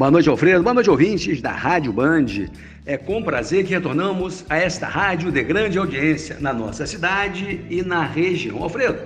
Boa noite, Alfredo. Boa noite, ouvintes da Rádio Band. É com prazer que retornamos a esta rádio de grande audiência na nossa cidade e na região. Alfredo,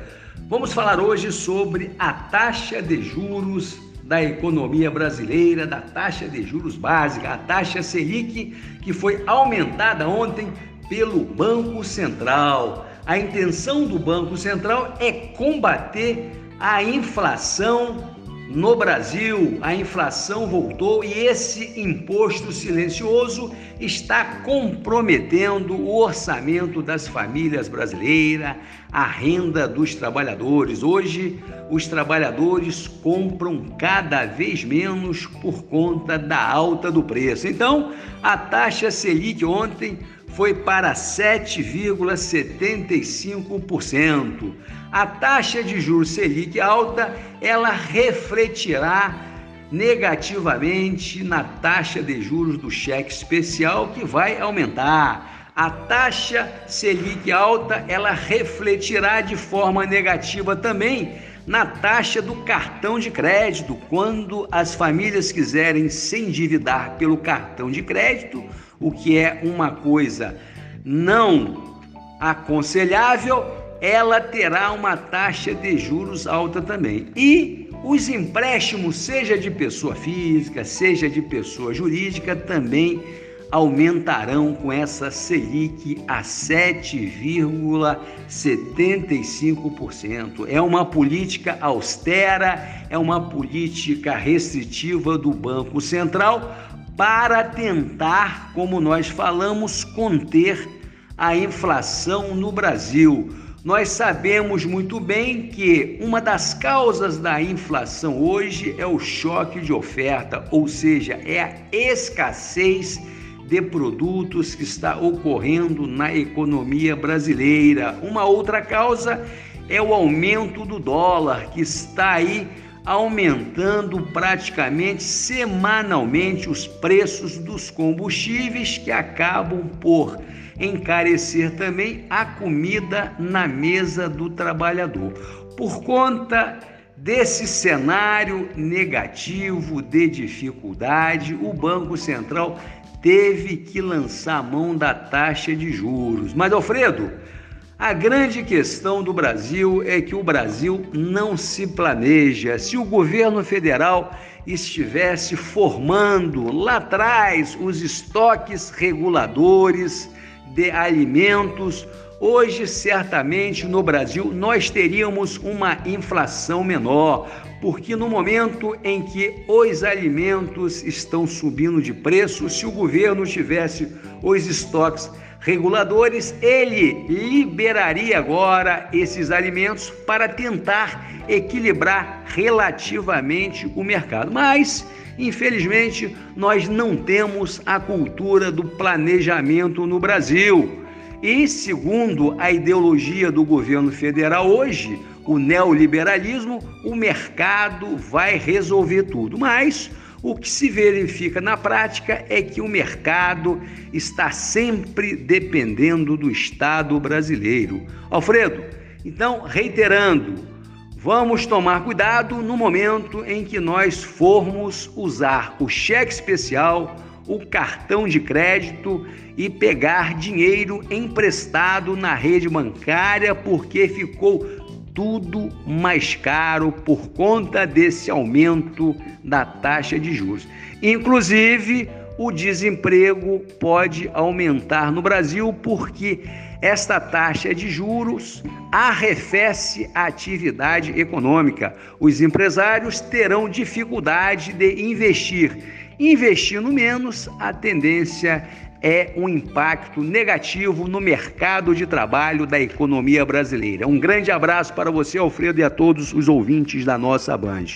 vamos falar hoje sobre a taxa de juros da economia brasileira, da taxa de juros básica, a taxa Selic, que foi aumentada ontem pelo Banco Central. A intenção do Banco Central é combater a inflação no Brasil, a inflação voltou e esse imposto silencioso está comprometendo o orçamento das famílias brasileiras, a renda dos trabalhadores. Hoje, os trabalhadores compram cada vez menos por conta da alta do preço. Então, a taxa Selic ontem foi para 7,75%. A taxa de juros Selic alta, ela refletirá negativamente na taxa de juros do cheque especial que vai aumentar. A taxa Selic alta, ela refletirá de forma negativa também na taxa do cartão de crédito. Quando as famílias quiserem se endividar pelo cartão de crédito, o que é uma coisa não aconselhável, ela terá uma taxa de juros alta também. E os empréstimos, seja de pessoa física, seja de pessoa jurídica, também aumentarão com essa Selic a 7,75%. É uma política austera, é uma política restritiva do Banco Central para tentar, como nós falamos, conter a inflação no Brasil. Nós sabemos muito bem que uma das causas da inflação hoje é o choque de oferta, ou seja, é a escassez de produtos que está ocorrendo na economia brasileira. Uma outra causa é o aumento do dólar, que está aí aumentando praticamente semanalmente os preços dos combustíveis que acabam por encarecer também a comida na mesa do trabalhador. Por conta desse cenário negativo de dificuldade, o Banco Central teve que lançar mão da taxa de juros. Mas, Alfredo, a grande questão do Brasil é que o Brasil não se planeja. Se o governo federal estivesse formando lá atrás os estoques reguladores de alimentos, hoje certamente no Brasil nós teríamos uma inflação menor, porque no momento em que os alimentos estão subindo de preço, se o governo tivesse os estoques reguladores, ele liberaria agora esses alimentos para tentar equilibrar relativamente o mercado. Mas, infelizmente, nós não temos a cultura do planejamento no Brasil. E, segundo a ideologia do governo federal hoje, o neoliberalismo, o mercado vai resolver tudo. Mas o que se verifica na prática é que o mercado está sempre dependendo do Estado brasileiro. Alfredo, então, reiterando, vamos tomar cuidado no momento em que nós formos usar o cheque especial, o cartão de crédito e pegar dinheiro emprestado na rede bancária porque ficou tudo mais caro por conta desse aumento da taxa de juros. Inclusive, o desemprego pode aumentar no Brasil porque esta taxa de juros arrefece a atividade econômica. Os empresários terão dificuldade de investir. Investindo menos, a tendência é um impacto negativo no mercado de trabalho da economia brasileira. Um grande abraço para você, Alfredo, e a todos os ouvintes da nossa Band.